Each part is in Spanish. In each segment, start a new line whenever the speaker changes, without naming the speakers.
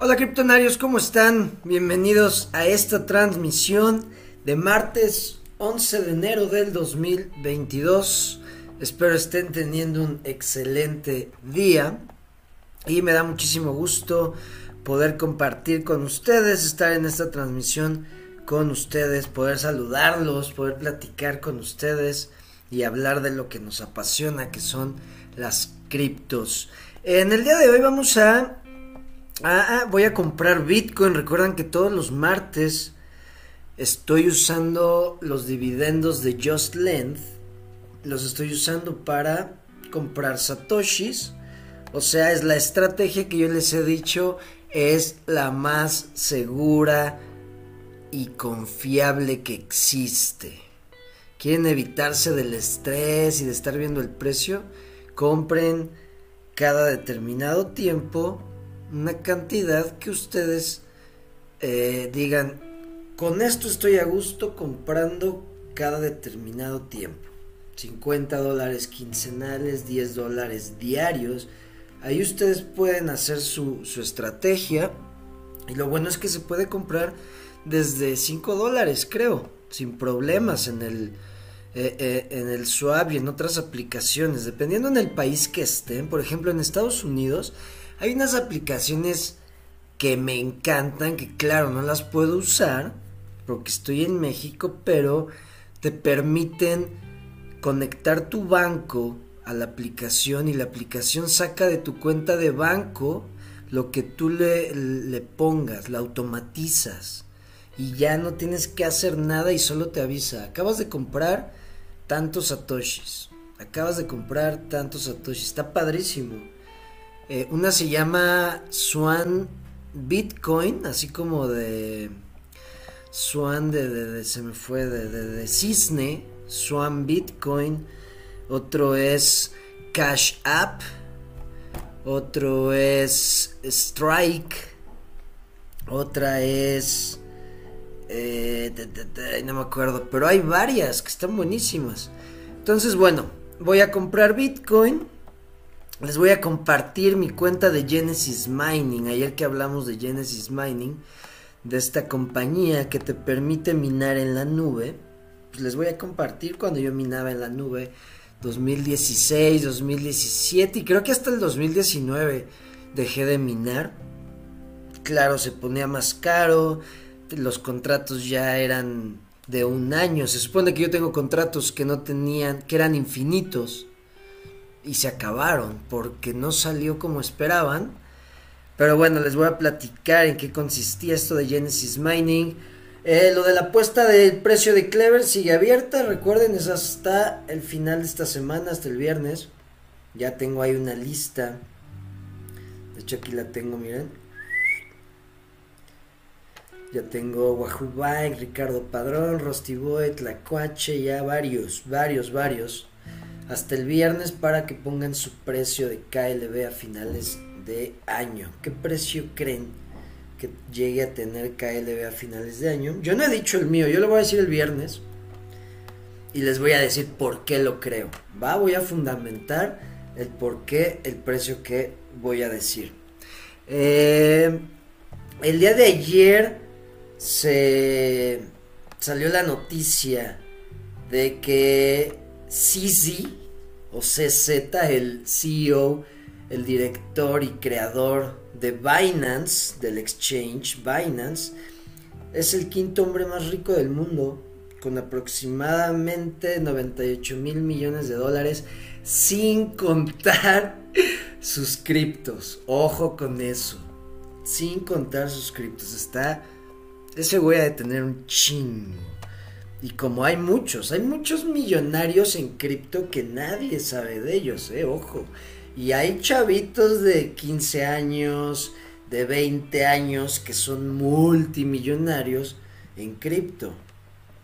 Hola criptonarios, ¿cómo están? Bienvenidos a esta transmisión de martes 11 de enero del 2022. Espero estén teniendo un excelente día y me da muchísimo gusto poder compartir con ustedes, estar en esta transmisión con ustedes, poder saludarlos, poder platicar con ustedes y hablar de lo que nos apasiona, que son las criptos. En el día de hoy vamos a Ah, ah, voy a comprar Bitcoin. Recuerdan que todos los martes estoy usando los dividendos de Just Length. Los estoy usando para comprar satoshis. O sea, es la estrategia que yo les he dicho es la más segura y confiable que existe. Quieren evitarse del estrés y de estar viendo el precio. Compren cada determinado tiempo una cantidad que ustedes eh, digan, con esto estoy a gusto comprando cada determinado tiempo. 50 dólares quincenales, 10 dólares diarios. Ahí ustedes pueden hacer su, su estrategia. Y lo bueno es que se puede comprar desde 5 dólares, creo, sin problemas en el, eh, eh, en el Swap y en otras aplicaciones, dependiendo en el país que estén. Por ejemplo, en Estados Unidos hay unas aplicaciones que me encantan, que claro, no las puedo usar porque estoy en México, pero te permiten conectar tu banco a la aplicación y la aplicación saca de tu cuenta de banco lo que tú le, le pongas, la automatizas y ya no tienes que hacer nada y solo te avisa, acabas de comprar tantos satoshis, acabas de comprar tantos satoshis, está padrísimo. Eh, una se llama Swan Bitcoin, así como de Swan de, se me fue de, de, cisne, Swan Bitcoin. Otro es Cash App. Otro es Strike. Otra es... Eh, no me acuerdo, pero hay varias que están buenísimas. Entonces, bueno, voy a comprar Bitcoin les voy a compartir mi cuenta de Genesis Mining. Ayer que hablamos de Genesis Mining, de esta compañía que te permite minar en la nube, pues les voy a compartir cuando yo minaba en la nube 2016, 2017 y creo que hasta el 2019 dejé de minar. Claro, se ponía más caro, los contratos ya eran de un año. Se supone que yo tengo contratos que no tenían, que eran infinitos y se acabaron porque no salió como esperaban. Pero bueno, les voy a platicar en qué consistía esto de Genesis Mining. Eh, lo de la apuesta del precio de Clever sigue abierta. Recuerden, es hasta el final de esta semana, hasta el viernes. Ya tengo ahí una lista. De hecho, aquí la tengo, miren. Ya tengo Wahoo Ricardo Padrón, Rusty Boy, Tlacuache, ya varios, varios, varios hasta el viernes para que pongan su precio de KLB a finales de año. ¿Qué precio creen que llegue a tener KLB a finales de año? Yo no he dicho el mío, yo lo voy a decir el viernes y les voy a decir por qué lo creo. Va, voy a fundamentar el por qué, el precio que voy a decir. Eh, el día de ayer se salió la noticia de que CZ o CZ, el CEO, el director y creador de Binance, del exchange Binance, es el quinto hombre más rico del mundo, con aproximadamente 98 mil millones de dólares, sin contar sus criptos. Ojo con eso, sin contar sus criptos. Está, ese voy a tener un chingo. Y como hay muchos, hay muchos millonarios en cripto que nadie sabe de ellos, eh, ojo. Y hay chavitos de 15 años, de 20 años que son multimillonarios en cripto.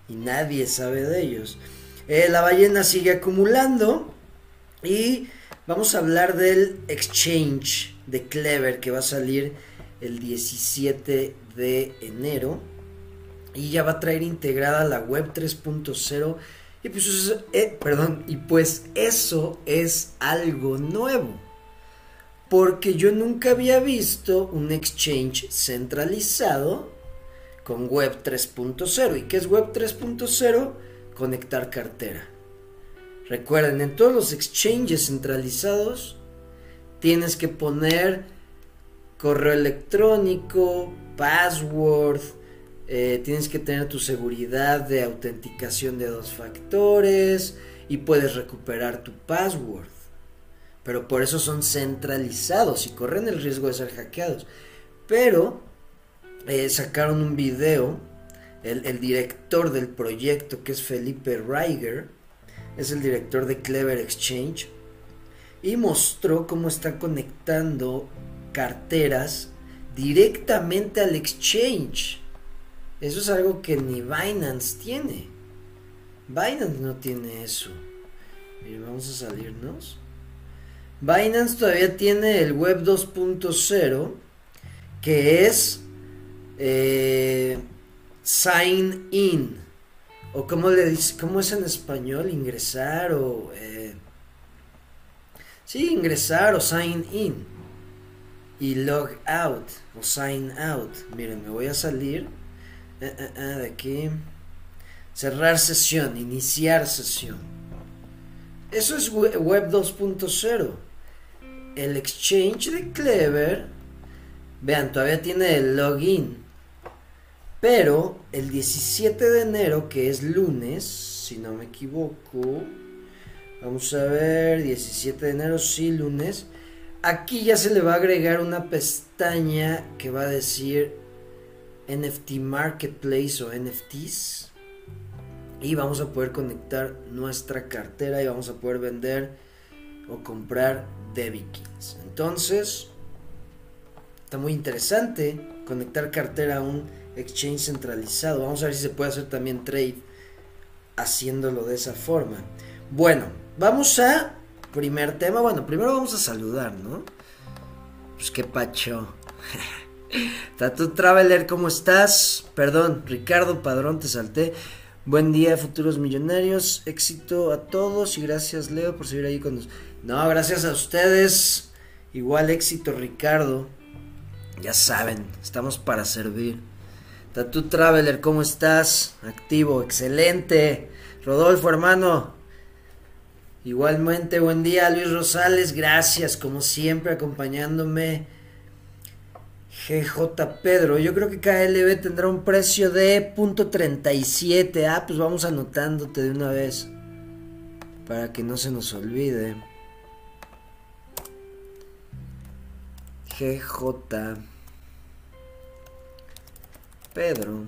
Y nadie sabe de ellos. Eh, la ballena sigue acumulando. Y vamos a hablar del exchange de Clever que va a salir el 17 de enero y ya va a traer integrada la web 3.0 y pues, eh, perdón, y pues eso es algo nuevo. porque yo nunca había visto un exchange centralizado con Web 3.0. ¿Y qué es Web 3.0? Conectar cartera. Recuerden, en todos los exchanges centralizados tienes que poner correo electrónico, password, eh, tienes que tener tu seguridad de autenticación de dos factores y puedes recuperar tu password. Pero por eso son centralizados y corren el riesgo de ser hackeados. Pero eh, sacaron un video, el, director del proyecto que es Felipe Reiger, es el director de Clever Exchange, y mostró cómo está conectando carteras directamente al exchange. Eso es algo que ni Binance tiene. Binance no tiene eso. Miren, vamos a salirnos. Binance todavía tiene el web 2.0 que es eh, sign in o cómo le dice cómo es en español ingresar o eh, sí ingresar o sign in y log out o sign out miren me voy a salir eh, eh, eh, de aquí cerrar sesión iniciar sesión. Eso es web 2.0 el exchange de Clever vean todavía tiene el login pero el 17 de enero que es lunes si no me equivoco vamos a ver 17 de enero sí lunes Aquí ya se le va a agregar una pestaña que va a decir NFT Marketplace o NFTs. Y vamos a poder conectar nuestra cartera y vamos a poder vender o comprar Debikins. Entonces, está muy interesante conectar cartera a un exchange centralizado. Vamos a ver si se puede hacer también trade haciéndolo de esa forma. Bueno, vamos a primer tema, bueno, primero vamos a saludar, ¿no? Pues qué pacho. Tatu Traveler, ¿cómo estás? Perdón, Ricardo Padrón, te salté. Buen día, futuros millonarios. Éxito a todos y gracias, Leo, por seguir ahí con nosotros. No, gracias a ustedes. Igual éxito, Ricardo. Ya saben, estamos para servir. Tatu Traveler, ¿cómo estás? Activo, excelente. Rodolfo, hermano, Igualmente, buen día Luis Rosales, gracias como siempre acompañándome. GJ Pedro, yo creo que KLB tendrá un precio de .37. Ah, pues vamos anotándote de una vez para que no se nos olvide. GJ Pedro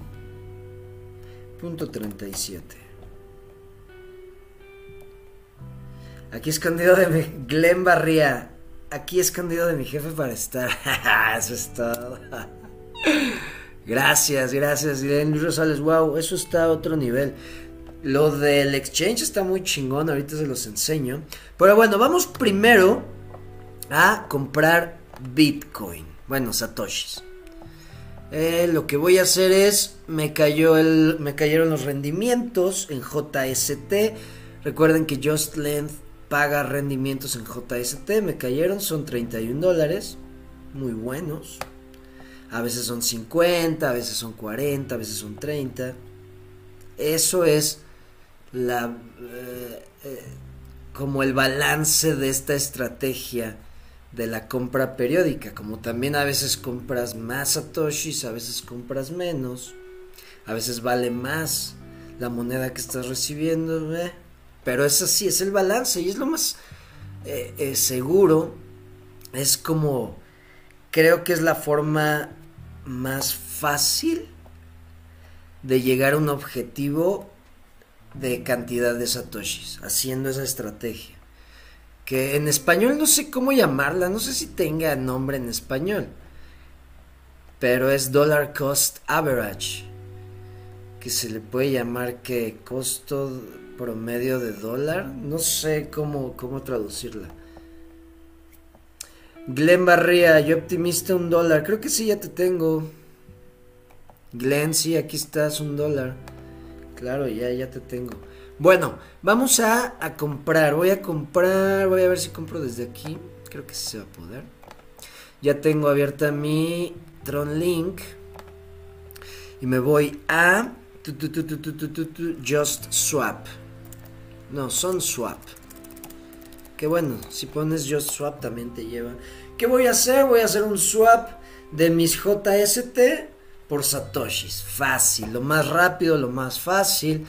punto 37 Aquí escondido de mi. Glenn Barría. Aquí escondido de mi jefe para estar. eso es todo. gracias, gracias. Luis Rosales, wow, eso está a otro nivel. Lo del exchange está muy chingón, ahorita se los enseño. Pero bueno, vamos primero a comprar Bitcoin. Bueno, Satoshis. Eh, lo que voy a hacer es, me cayó el, me cayeron los rendimientos en JST. Recuerden que Just Length paga rendimientos en JST, me cayeron, son 31 dólares, muy buenos. A veces son 50, a veces son 40, a veces son 30. Eso es la eh, eh, como el balance de esta estrategia de la compra periódica, como también a veces compras más satoshis, a veces compras menos, a veces vale más la moneda que estás recibiendo, ¿eh? Pero es así, es el balance y es lo más eh, eh, seguro. Es como, creo que es la forma más fácil de llegar a un objetivo de cantidad de satoshis, haciendo esa estrategia. Que en español no sé cómo llamarla, no sé si tenga nombre en español, pero es dollar cost average, que se le puede llamar que costo promedio de dólar. No sé cómo, cómo traducirla. Glenn Barría, yo optimista un dólar. Creo que sí, ya te tengo. Glenn, sí, aquí estás, un dólar. Claro, ya, ya te tengo. Bueno, vamos a, a comprar. Voy a comprar, voy a ver si compro desde aquí. Creo que sí se va a poder. Ya tengo abierta mi Tron Link. Y me voy a Just Swap. No, son Swap. Que bueno, si pones Just Swap también te lleva. ¿Qué voy a hacer? Voy a hacer un swap de mis JST por Satoshis. Fácil, lo más rápido, lo más fácil.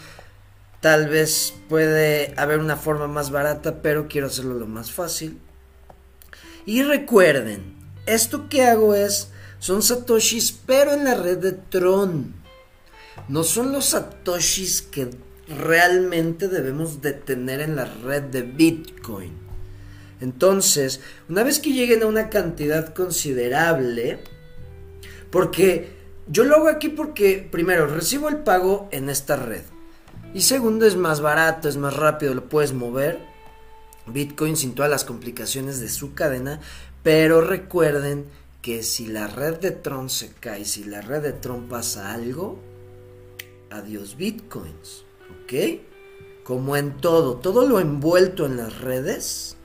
Tal vez puede haber una forma más barata, pero quiero hacerlo lo más fácil. Y recuerden, esto que hago es, son satoshis, pero en la red de Tron. No son los satoshis que realmente debemos de tener en la red de Bitcoin. Entonces, una vez que lleguen a una cantidad considerable, porque yo lo hago aquí porque, primero, recibo el pago en esta red. Y segundo, es más barato, es más rápido, lo puedes mover. Bitcoin sin todas las complicaciones de su cadena. Pero recuerden que si la red de Tron se cae, si la red de Tron pasa algo, adiós Bitcoins. ¿Ok? Como en todo, todo lo envuelto en las redes,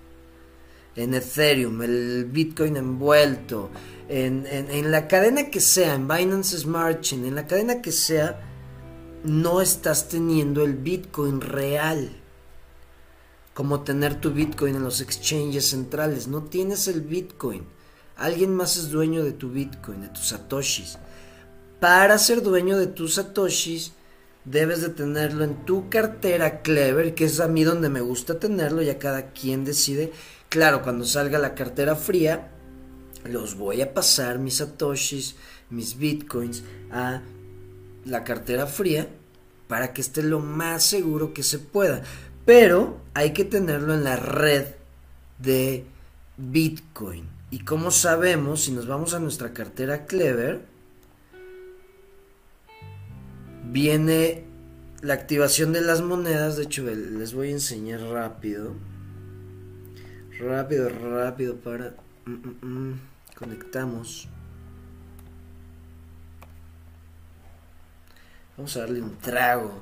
en Ethereum, el Bitcoin envuelto, en, en la cadena que sea, en Binance Smart Chain, en la cadena que sea, no estás teniendo el Bitcoin real. Como tener tu Bitcoin en los exchanges centrales. No tienes el Bitcoin. Alguien más es dueño de tu Bitcoin, de tus satoshis. Para ser dueño de tus satoshis, debes de tenerlo en tu cartera Clever, que es a mí donde me gusta tenerlo, ya cada quien decide. Claro, cuando salga la cartera fría, los voy a pasar mis satoshis, mis bitcoins a la cartera fría para que esté lo más seguro que se pueda. Pero hay que tenerlo en la red de Bitcoin. Y como sabemos, si nos vamos a nuestra cartera Clever, viene la activación de las monedas. De hecho, les voy a enseñar rápido. Rápido, rápido para... Mm, mm, mm, conectamos. Vamos a darle un trago.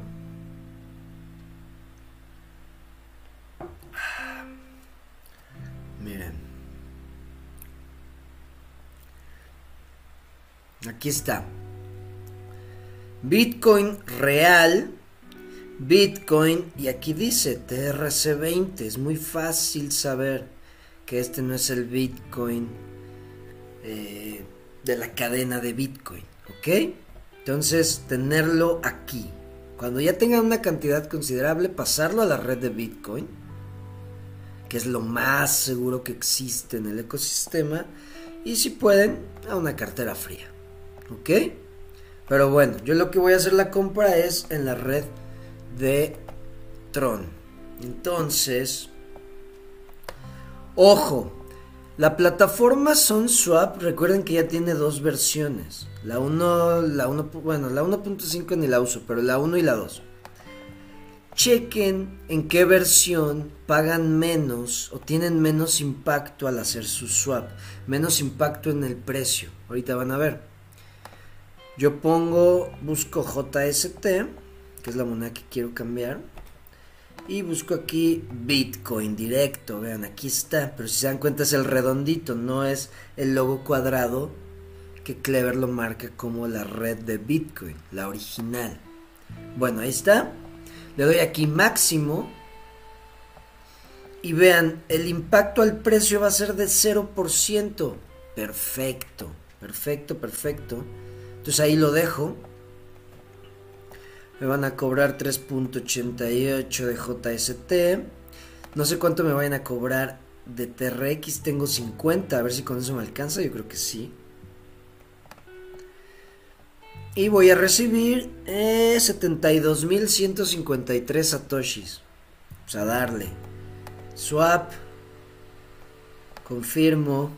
Miren. Aquí está. Bitcoin real. Bitcoin. Y aquí dice TRC20. Es muy fácil saber que este no es el Bitcoin eh, de la cadena de Bitcoin. ¿Ok? Entonces, tenerlo aquí. Cuando ya tengan una cantidad considerable, pasarlo a la red de Bitcoin, que es lo más seguro que existe en el ecosistema, y si pueden, a una cartera fría. ¿Ok? Pero bueno, yo lo que voy a hacer la compra es en la red de Tron. Entonces, ojo, la plataforma SunSwap, recuerden que ya tiene dos versiones. La 1, la 1, bueno, la 1.5 ni la uso, pero la 1 y la 2. Chequen en qué versión pagan menos o tienen menos impacto al hacer su swap, menos impacto en el precio. Ahorita van a ver. Yo pongo, busco JST, que es la moneda que quiero cambiar. Y busco aquí Bitcoin directo. Vean, aquí está. Pero si se dan cuenta es el redondito, no es el logo cuadrado que Clever lo marca como la red de Bitcoin, la original. Bueno, ahí está. Le doy aquí máximo. Y vean, el impacto al precio va a ser de 0%. Perfecto, perfecto, perfecto. Entonces ahí lo dejo. Me van a cobrar 3.88 de JST. No sé cuánto me vayan a cobrar de TRX. Tengo 50. A ver si con eso me alcanza. Yo creo que sí. Y voy a recibir eh, 72.153 satoshis. Vamos a darle. Swap. Confirmo.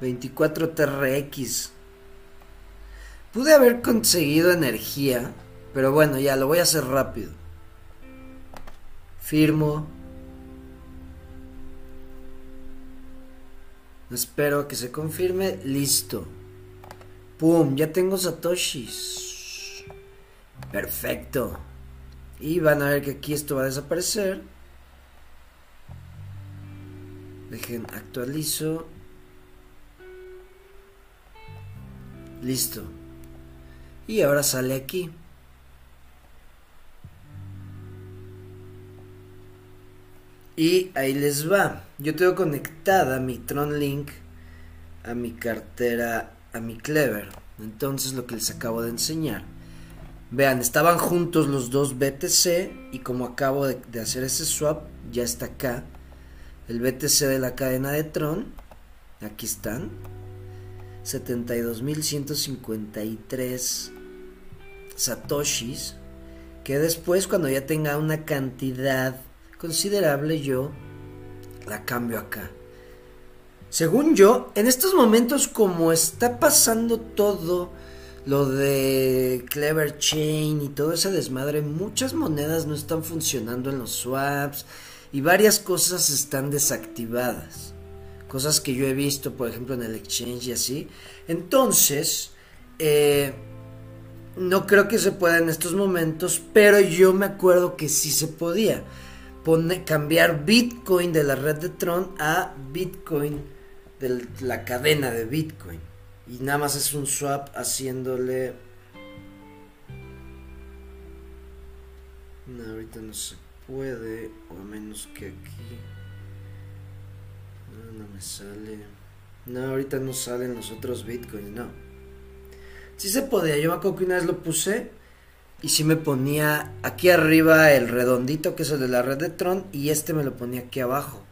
24 TRX. Pude haber conseguido energía. Pero bueno, ya lo voy a hacer rápido. Firmo. Espero que se confirme. Listo. ¡Pum! Ya tengo satoshis. Perfecto. Y van a ver que aquí esto va a desaparecer. Dejen, actualizo. Listo. Y ahora sale aquí. Y ahí les va. Yo tengo conectada mi Tron Link a mi cartera, a mi Clever. Entonces lo que les acabo de enseñar. Vean, estaban juntos los dos BTC y como acabo de, de hacer ese swap, ya está acá. El BTC de la cadena de Tron. Aquí están. 72.153 satoshis. Que después cuando ya tenga una cantidad considerable yo la cambio acá. Según yo, en estos momentos como está pasando todo lo de Clever Chain y todo ese desmadre, muchas monedas no están funcionando en los swaps y varias cosas están desactivadas. Cosas que yo he visto, por ejemplo, en el exchange y así. Entonces, eh, no creo que se pueda en estos momentos, pero yo me acuerdo que sí se podía cambiar Bitcoin de la red de Tron a Bitcoin de la cadena de Bitcoin. Y nada más es un swap haciéndole... No, ahorita no se puede, o a menos que aquí... Sale. No, ahorita no salen los otros Bitcoins, no. Sí se podía, yo me acuerdo que una vez lo puse y si me ponía aquí arriba el redondito que es el de la red de Tron y este me lo ponía aquí abajo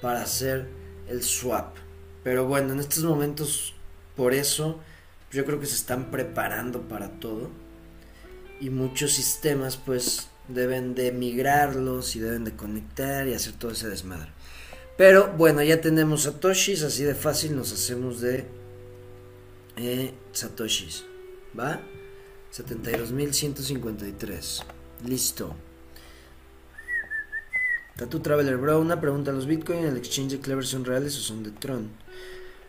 para hacer el swap. Pero bueno, en estos momentos por eso yo creo que se están preparando para todo y muchos sistemas pues deben de migrarlos y deben de conectar y hacer todo ese desmadre. Pero bueno, ya tenemos satoshis, así de fácil nos hacemos de eh, satoshis, ¿va? 72.153. Listo. Tattoo Traveler Bro, una pregunta. ¿Los Bitcoin en el exchange de Clever son reales o son de Tron?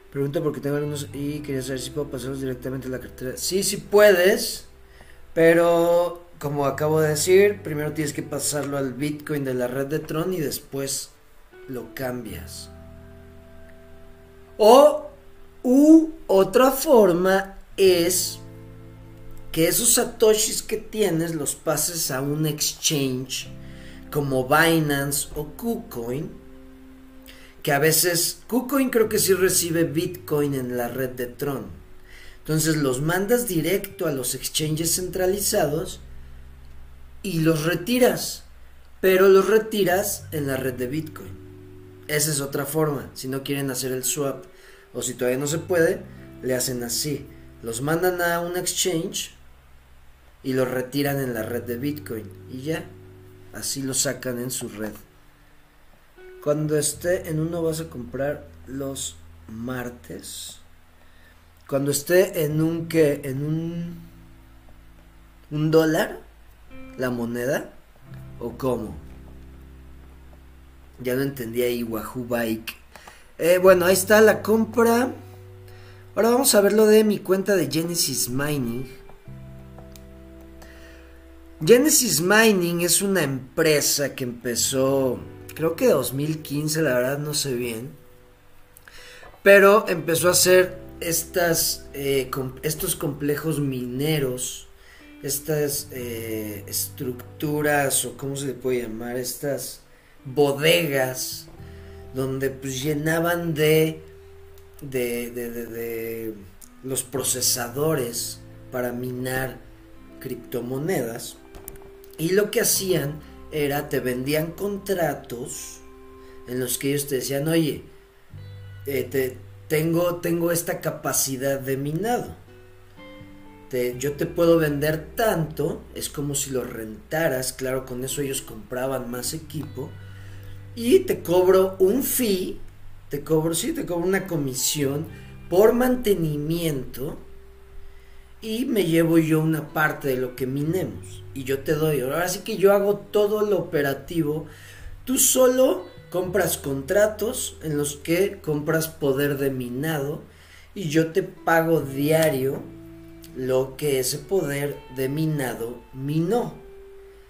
Pregunta porque tengo algunos y quería saber si puedo pasarlos directamente a la cartera. Sí, sí puedes, pero como acabo de decir, primero tienes que pasarlo al Bitcoin de la red de Tron y después lo cambias. O u otra forma es que esos satoshis que tienes los pases a un exchange como Binance o KuCoin, que a veces KuCoin creo que sí recibe Bitcoin en la red de Tron. Entonces los mandas directo a los exchanges centralizados y los retiras, pero los retiras en la red de Bitcoin. Esa es otra forma, si no quieren hacer el swap o si todavía no se puede, le hacen así. Los mandan a un exchange y lo retiran en la red de Bitcoin y ya, así lo sacan en su red. Cuando esté en uno vas a comprar los martes. Cuando esté en un que en un un dólar la moneda o cómo. Ya no entendía ahí Wahoo Bike. Eh, bueno, ahí está la compra. Ahora vamos a ver lo de mi cuenta de Genesis Mining. Genesis Mining es una empresa que empezó, creo que 2015, la verdad no sé bien, pero empezó a hacer estas, eh, estos complejos mineros, estas eh, estructuras o cómo se le puede llamar, estas bodegas donde pues llenaban de, de, de los procesadores para minar criptomonedas y lo que hacían era, te vendían contratos en los que ellos te decían, oye, eh, te, tengo, tengo esta capacidad de minado. Te, yo te puedo vender tanto, es como si lo rentaras, claro, con eso ellos compraban más equipo. Y te cobro un fee, te cobro, sí, te cobro una comisión por mantenimiento y me llevo yo una parte de lo que minemos y yo te doy. Ahora sí que yo hago todo lo operativo. Tú solo compras contratos en los que compras poder de minado y yo te pago diario lo que ese poder de minado minó.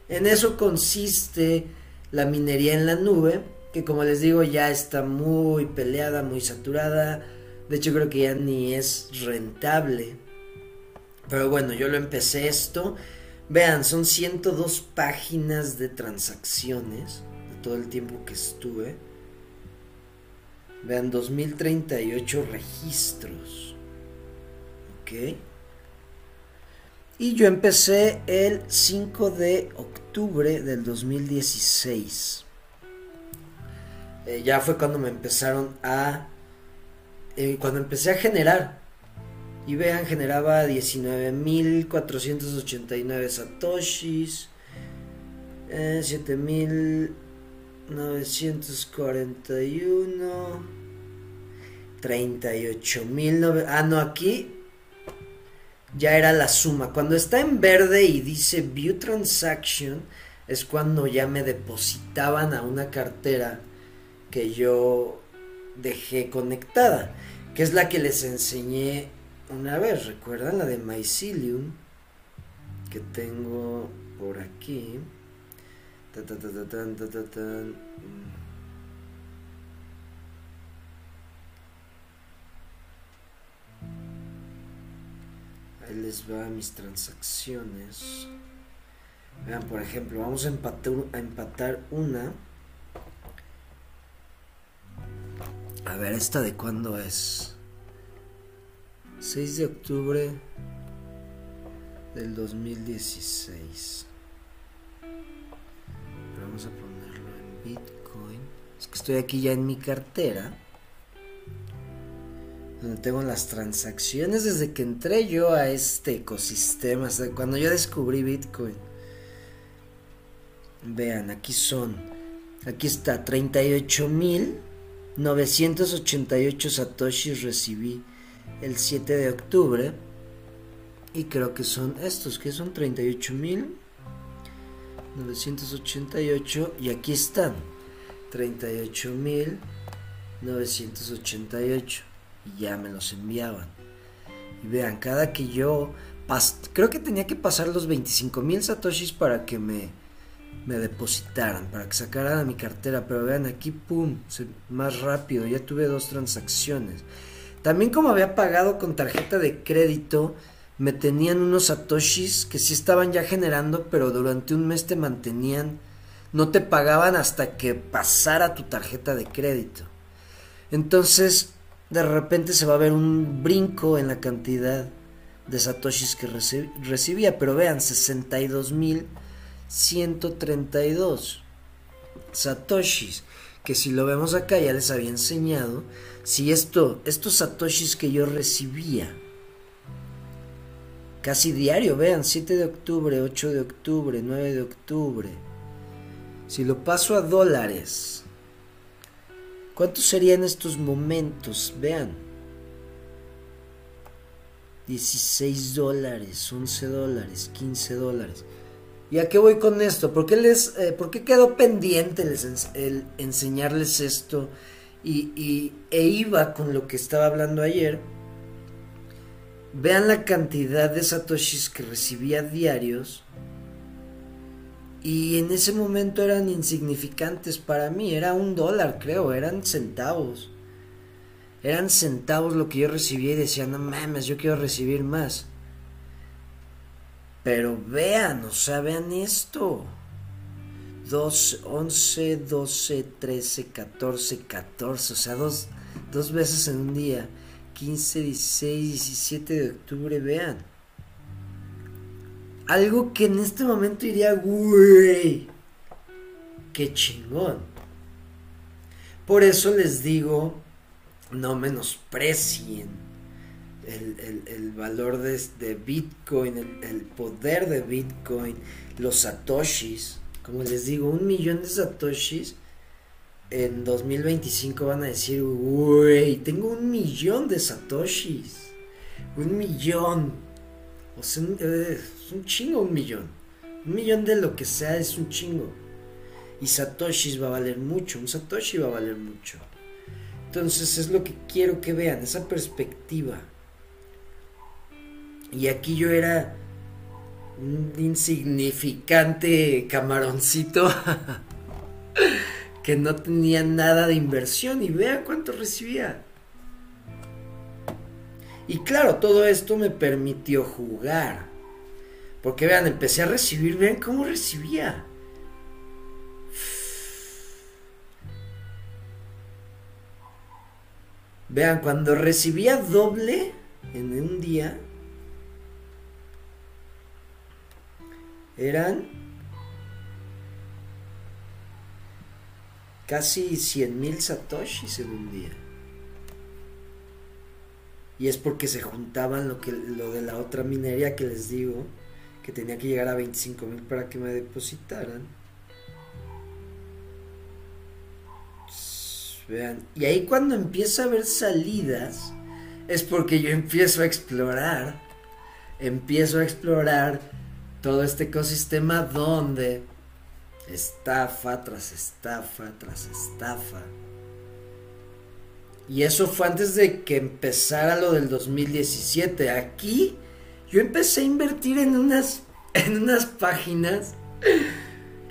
En eso consiste la minería en la nube que como les digo ya está muy peleada, muy saturada. De hecho creo que ya ni es rentable. Pero bueno, yo lo empecé esto. Vean, son 102 páginas de transacciones de todo el tiempo que estuve. Vean, 2038 registros. Ok. Y yo empecé el 5 de octubre del 2016. Eh, ya fue cuando me empezaron a... Eh, cuando empecé a generar. Y vean, generaba 19.489 satoshis. Eh, 7.941. 38.000... Ah, no, aquí ya era la suma. Cuando está en verde y dice View Transaction, es cuando ya me depositaban a una cartera que yo dejé conectada, que es la que les enseñé una vez. ¿Recuerdan la de Mycelium? Que tengo por aquí. Les va mis transacciones. Vean, por ejemplo, vamos a empatar, a empatar una. A ver, ¿esta de cuándo es? 6 de octubre del 2016. vamos a ponerlo en Bitcoin. Es que estoy aquí ya en mi cartera donde tengo las transacciones desde que entré yo a este ecosistema, cuando yo descubrí Bitcoin. Vean, aquí son, aquí está 38.988 satoshis recibí el 7 de octubre y creo que son estos, que son 38.988 y aquí están 38.988 y ya me los enviaban. Y vean, cada que yo creo que tenía que pasar los 25 mil satoshis para que me, me depositaran, para que sacaran a mi cartera. Pero vean, aquí, pum, más rápido, ya tuve dos transacciones. También como había pagado con tarjeta de crédito, me tenían unos satoshis que sí estaban ya generando, pero durante un mes te mantenían, no te pagaban hasta que pasara tu tarjeta de crédito. Entonces, de repente se va a ver un brinco en la cantidad de satoshis que recibía, pero vean, 62.132 satoshis, que si lo vemos acá ya les había enseñado, si esto, estos satoshis que yo recibía, casi diario, vean, 7 de octubre, 8 de octubre, 9 de octubre, si lo paso a dólares, ¿Cuántos serían estos momentos? Vean. 16 dólares, 11 dólares, 15 dólares. ¿Y a qué voy con esto? ¿Por qué, les, eh, ¿por qué quedó pendiente el enseñarles esto? Y, y, e iba con lo que estaba hablando ayer. Vean la cantidad de satoshis que recibía diarios y en ese momento eran insignificantes para mí, era un dólar creo, eran centavos. Eran centavos lo que yo recibía y decía, no mames, yo quiero recibir más. Pero vean, o sea, vean esto. 12, 11, 12, 13, 14, 14, o sea, dos, dos veces en un día. 15, 16, 17 de octubre, vean algo que en este momento diría, güey, qué chingón. Por eso les digo, no menosprecien el, valor de, Bitcoin, el, el, poder de Bitcoin, los satoshis. Como les digo, un millón de satoshis en 2025 van a decir, güey, tengo un millón de satoshis. Un millón. O sea, un chingo un millón. Un millón de lo que sea es un chingo. Y Satoshis va a valer mucho. Un Satoshi va a valer mucho. Entonces es lo que quiero que vean, esa perspectiva. Y aquí yo era un insignificante camaroncito que no tenía nada de inversión y vean cuánto recibía. Y claro, todo esto me permitió jugar. Porque vean, empecé a recibir, vean cómo recibía. Vean, cuando recibía doble en un día, eran casi 100 mil satoshis en un día. Y es porque se juntaban lo, que, lo de la otra minería que les digo, que tenía que llegar a 25 mil para que me depositaran. Vean, y ahí cuando empieza a haber salidas, es porque yo empiezo a explorar, empiezo a explorar todo este ecosistema donde estafa tras estafa tras estafa. Y eso fue antes de que empezara lo del 2017. Aquí yo empecé a invertir en unas, en unas páginas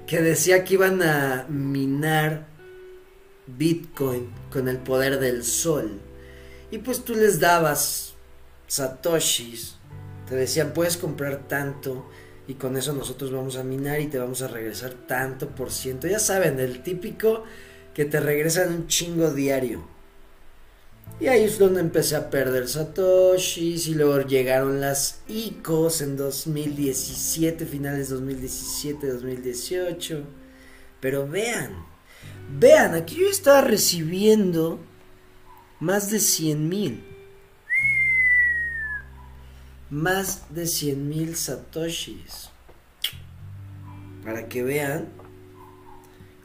que decía que iban a minar Bitcoin con el poder del sol. Y pues tú les dabas satoshis. Te decían, puedes comprar tanto y con eso nosotros vamos a minar y te vamos a regresar tanto por ciento. Ya saben, el típico que te regresan un chingo diario. Y ahí es donde empecé a perder satoshis y luego llegaron las ICOs en 2017, finales 2017, 2018. Pero vean, vean, aquí yo estaba recibiendo más de 100 mil más de 100 mil satoshis. Para que vean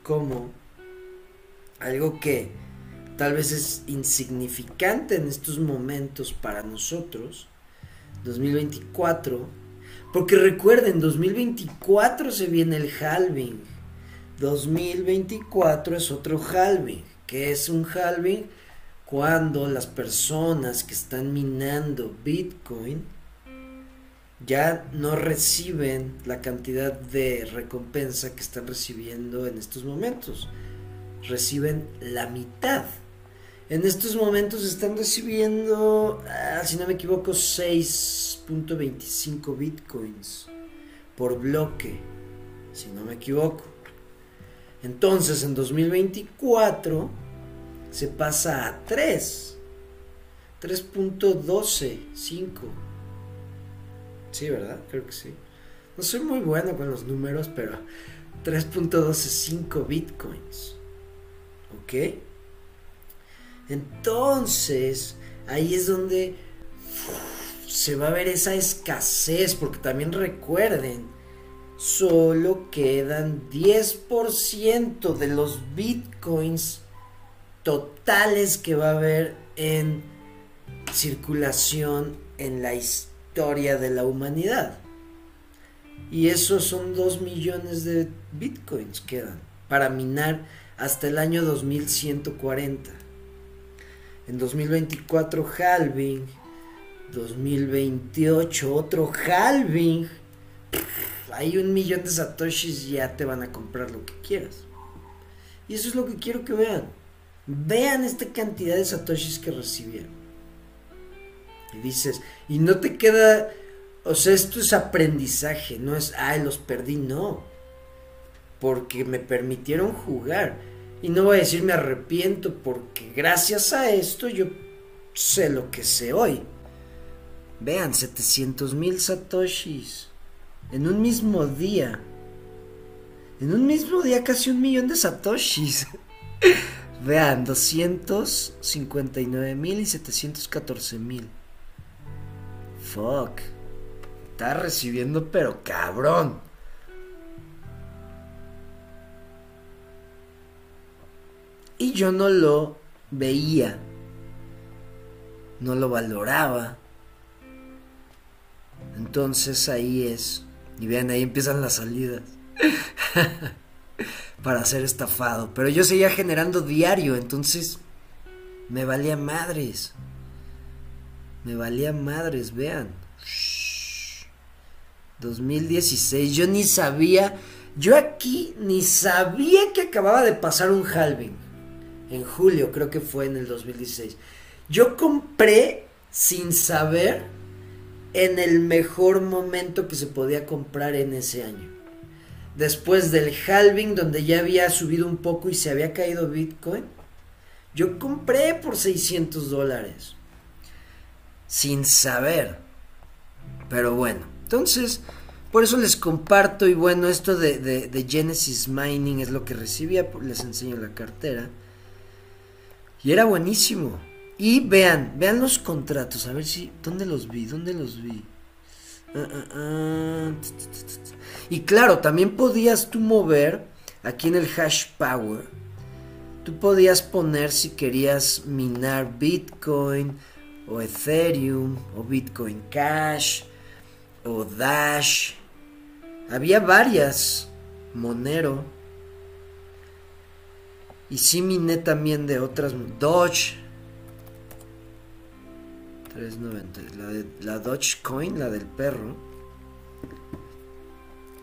cómo algo que tal vez es insignificante en estos momentos para nosotros, 2024, porque recuerden, 2024 se viene el halving. 2024 es otro halving, que es un halving cuando las personas que están minando Bitcoin ya no reciben la cantidad de recompensa que están recibiendo en estos momentos. Reciben la mitad. En estos momentos están recibiendo, ah, si no me equivoco, 6.25 bitcoins por bloque, si no me equivoco. Entonces en 2024 se pasa a 3, 3.125 Sí, ¿verdad? Creo que sí. No soy muy bueno con los números, pero 3.125 bitcoins. ¿Ok? Entonces, ahí es donde se va a ver esa escasez, porque también recuerden, solo quedan 10% de los bitcoins totales que va a haber en circulación en la historia de la humanidad. Y esos son 2 millones de bitcoins quedan para minar hasta el año 2140. En 2024 halving, 2028 otro halving. Hay un millón de satoshis ya te van a comprar lo que quieras. Y eso es lo que quiero que vean. Vean esta cantidad de satoshis que recibieron. Y dices, y no te queda, o sea, esto es aprendizaje, no es, ay, los perdí, no. Porque me permitieron jugar. Y no voy a decir me arrepiento porque gracias a esto yo sé lo que sé hoy. Vean, 700 mil satoshis. En un mismo día. En un mismo día casi un millón de satoshis. Vean, 259 mil y 714 mil. Fuck. Está recibiendo, pero cabrón. Y yo no lo veía. No lo valoraba. Entonces ahí es. Y vean, ahí empiezan las salidas. Para ser estafado. Pero yo seguía generando diario. Entonces me valía madres. Me valía madres, vean. 2016, yo ni sabía Yo aquí ni sabía que acababa de pasar un halving. En julio, creo que fue en el 2016. Yo compré sin saber en el mejor momento que se podía comprar en ese año. Después del halving donde ya había subido un poco y se había caído Bitcoin, yo compré por 600 dólares. Sin saber. Pero bueno, entonces, por eso les comparto y bueno, esto de, de, Genesis Mining es lo que recibía, les enseño la cartera. Y era buenísimo. Y vean, vean los contratos, a ver si, ¿dónde los vi? ¿Dónde los vi? Ah, ah, ah. Y claro, también podías tú mover aquí en el hash power. Tú podías poner si querías minar Bitcoin o Ethereum o Bitcoin Cash o Dash. Había varias. Monero. Y sí miné también de otras. Doge. 390. La, de, la Dogecoin, la del perro.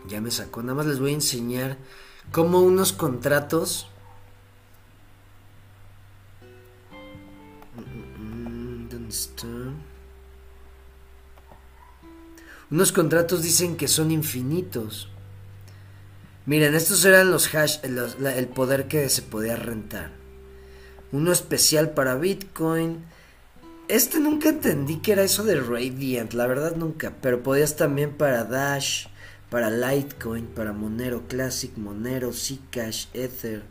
Ya me sacó. Nada más les voy a enseñar cómo unos contratos. ¿Dónde está? Unos contratos dicen que son infinitos. Miren, estos eran los hash, el poder que se podía rentar. Uno especial para Bitcoin. Este nunca entendí que era eso de Radiant, la verdad nunca. Pero podías también para Dash, para Litecoin, para Monero Classic, Monero, Zcash, Ether.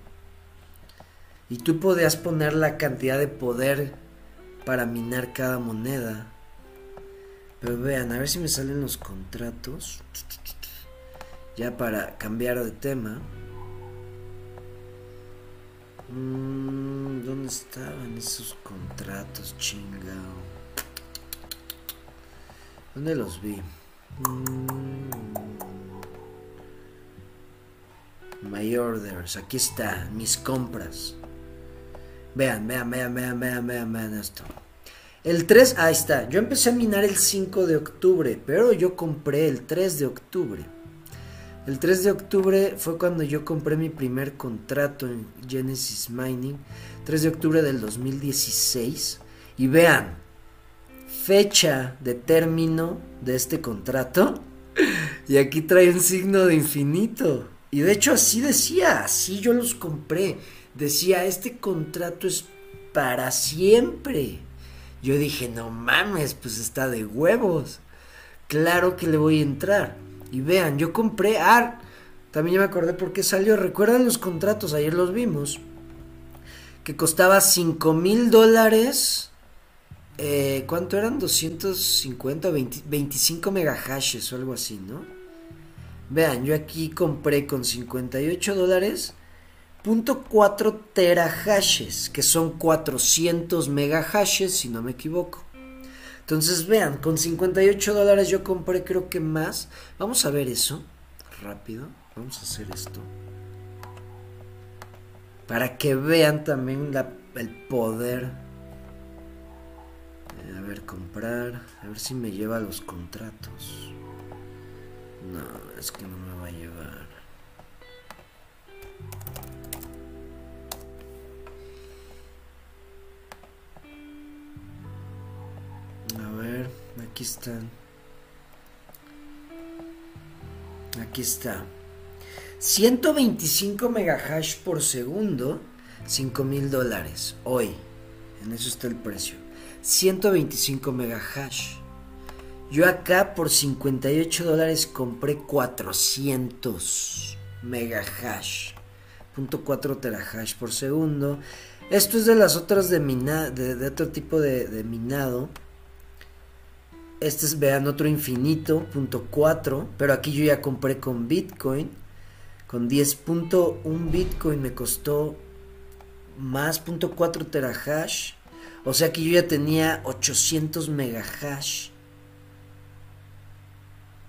Y tú podías poner la cantidad de poder para minar cada moneda. Pero vean, a ver si me salen los contratos. Ya para cambiar de tema. Mm, ¿Dónde estaban esos contratos, chingao? ¿Dónde los vi? Mm. My orders, aquí está, mis compras. Vean, vean, vean, vean, vean, vean, vean esto. El 3, ahí está. Yo empecé a minar el 5 de octubre, pero yo compré el 3 de octubre. El 3 de octubre fue cuando yo compré mi primer contrato en Genesis Mining. 3 de octubre del 2016. Y vean, fecha de término de este contrato. Y aquí trae un signo de infinito. Y de hecho así decía, así yo los compré. Decía, este contrato es para siempre. Yo dije, no mames, pues está de huevos. Claro que le voy a entrar. Y vean, yo compré AR. También me acordé por qué salió. ¿Recuerdan los contratos? Ayer los vimos. Que costaba 5 mil dólares. Eh, ¿Cuánto eran? 250, 25 megahashes o algo así, ¿no? Vean, yo aquí compré con 58 dólares .4 terahashes, que son 400 megahashes, si no me equivoco. Entonces vean, con 58 dólares yo compré creo que más. Vamos a ver eso, rápido. Vamos a hacer esto. Para que vean también el poder. A ver, comprar. A ver si me lleva los contratos. No, es que no me va a llevar. Aquí están. Aquí está. 125 megahash por segundo, 5 mil dólares. Hoy. En eso está el precio. 125 megahash. Yo acá por 58 dólares compré 400 megahash. Punto 4 terahash por segundo. Esto es de las otras de, otro tipo de minado este es, vean, otro infinito, punto 4. Pero aquí yo ya compré con Bitcoin. Con 10.1 Bitcoin me costó más punto 4 terahash. O sea que yo ya tenía 800 megahash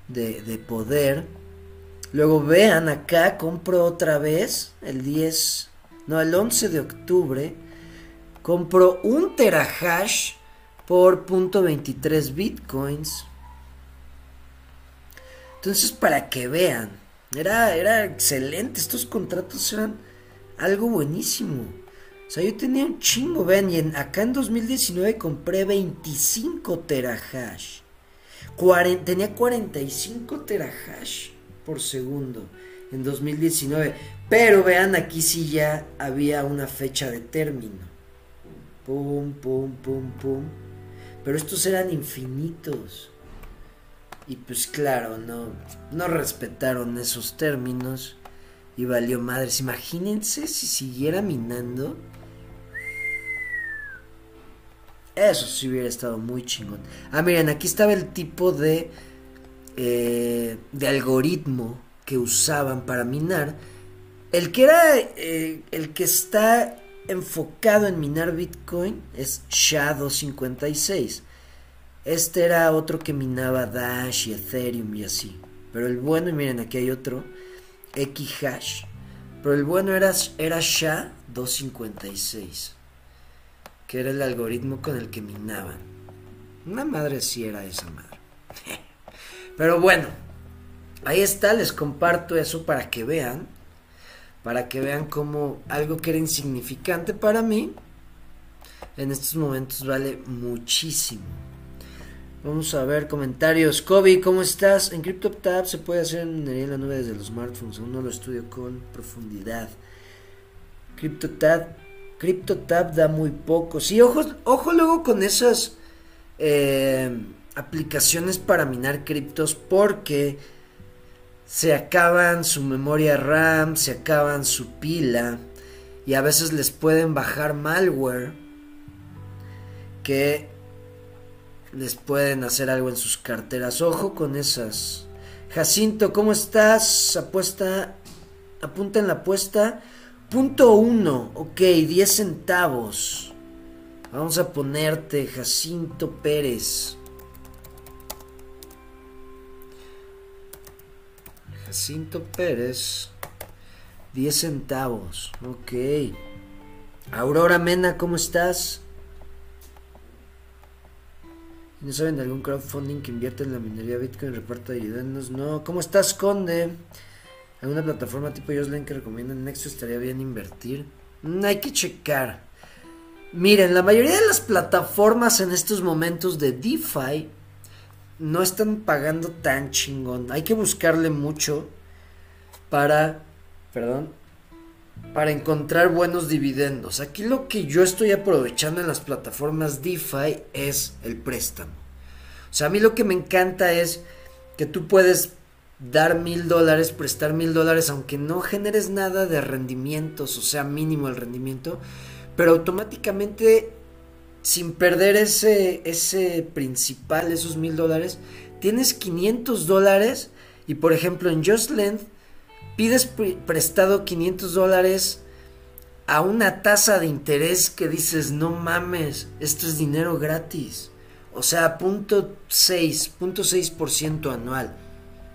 de, de poder. Luego vean acá, compro otra vez el 10, no, el 11 de octubre. Compro un terahash por .23 bitcoins. Entonces, para que vean, Era, era excelente, estos contratos eran algo buenísimo. O sea, yo tenía un chingo, vean, y acá en 2019 compré 25 terahash. tenía 45 terahash por segundo en 2019. Pero vean, aquí sí ya había una fecha de término. Pum, pum, pum, pum. Pero estos eran infinitos. Y pues claro, no, no respetaron esos términos. Y valió madres. Imagínense si siguiera minando. Eso sí hubiera estado muy chingón. Ah, miren, aquí estaba el tipo de, eh, de algoritmo que usaban para minar. El que era, eh, el que está enfocado en minar Bitcoin es SHA-256. Este era otro que minaba Dash y Ethereum y así. Pero el bueno, y miren, aquí hay otro, Xhash. Pero el bueno era, era SHA-256. Que era el algoritmo con el que minaban. Una madre sí era esa madre. Pero bueno, ahí está, les comparto eso para que vean para que vean cómo algo que era insignificante para mí, en estos momentos vale muchísimo. Vamos a ver comentarios. Kobe, ¿cómo estás? En CryptoTab se puede hacer minería en la nube desde los smartphones. Aún no lo estudio con profundidad. CryptoTab, CryptoTab da muy poco. Sí, ojo, ojo luego con esas eh, aplicaciones para minar criptos porque se acaban su memoria RAM, se acaban su pila y a veces les pueden bajar malware que les pueden hacer algo en sus carteras. Ojo con esas. Jacinto, ¿cómo estás? Apuesta, apunta en la apuesta. Punto uno, ok, 10 centavos. Vamos a ponerte Jacinto Pérez. Jacinto Pérez, 10 centavos. Ok. Aurora Mena, ¿cómo estás? ¿No saben de algún crowdfunding que invierte en la minería Bitcoin reparta dividendos? No. ¿Cómo estás, Conde? ¿Alguna plataforma tipo Joslin que recomiendan Nexo estaría bien invertir? Mm, hay que checar. Miren, la mayoría de las plataformas en estos momentos de DeFi no están pagando tan chingón. Hay que buscarle mucho para, perdón, para encontrar buenos dividendos. Aquí lo que yo estoy aprovechando en las plataformas DeFi es el préstamo. O sea, a mí lo que me encanta es que tú puedes dar mil dólares, prestar mil dólares, aunque no generes nada de rendimientos, o sea, mínimo el rendimiento, pero automáticamente sin perder ese, ese principal, esos mil dólares, tienes 500 dólares y por ejemplo en Just Lend pides prestado 500 dólares a una tasa de interés que dices, no mames, esto es dinero gratis. O sea, punto 6, punto 6% anual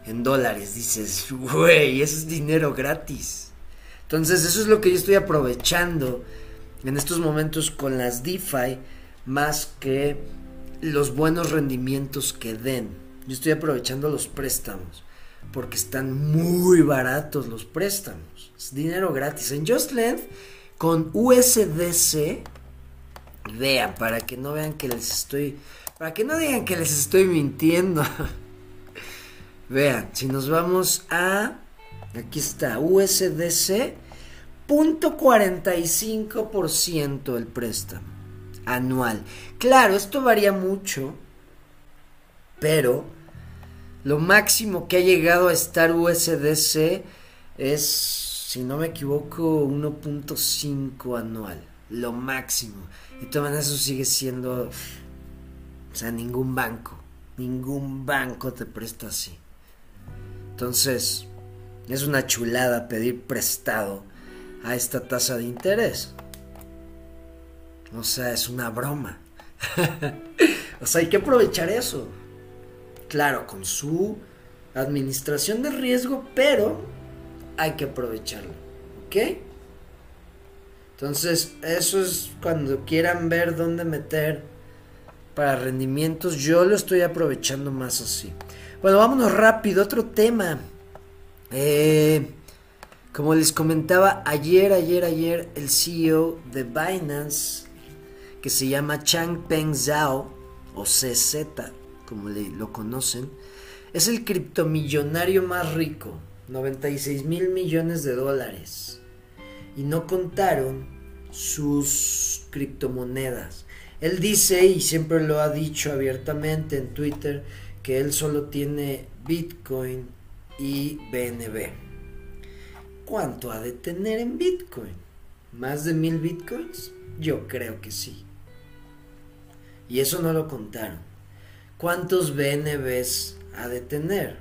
en dólares. Dices, güey, eso es dinero gratis. Entonces eso es lo que yo estoy aprovechando en estos momentos con las DeFi más que los buenos rendimientos que den. Yo estoy aprovechando los préstamos porque están muy baratos los préstamos. Es dinero gratis. En JustLend con USDC, vean, para que no vean que les estoy, para que no digan que les estoy mintiendo. vean, si nos vamos a, aquí está, USDC, punto 45% el préstamo anual. Claro, esto varía mucho, pero lo máximo que ha llegado a estar USDC es, si no me equivoco, 1.5 anual. Lo máximo. Y todas eso sigue siendo... O sea, ningún banco. Ningún banco te presta así. Entonces, es una chulada pedir prestado a esta tasa de interés. O sea, es una broma. o sea, hay que aprovechar eso. Claro, con su administración de riesgo, pero hay que aprovecharlo. ¿Ok? Entonces, eso es cuando quieran ver dónde meter para rendimientos. Yo lo estoy aprovechando más así. Bueno, vámonos rápido. Otro tema. Eh, como les comentaba ayer, ayer, ayer, el CEO de Binance, que se llama Changpeng Zhao, o CZ, como lo conocen, es el criptomillonario más rico, 96 mil millones de dólares. Y no contaron sus criptomonedas. Él dice, y siempre lo ha dicho abiertamente en Twitter, que él solo tiene Bitcoin y BNB. ¿Cuánto ha de tener en Bitcoin? ¿Más de mil Bitcoins? Yo creo que sí. Y eso no lo contaron. ¿Cuántos BNBs ha de tener?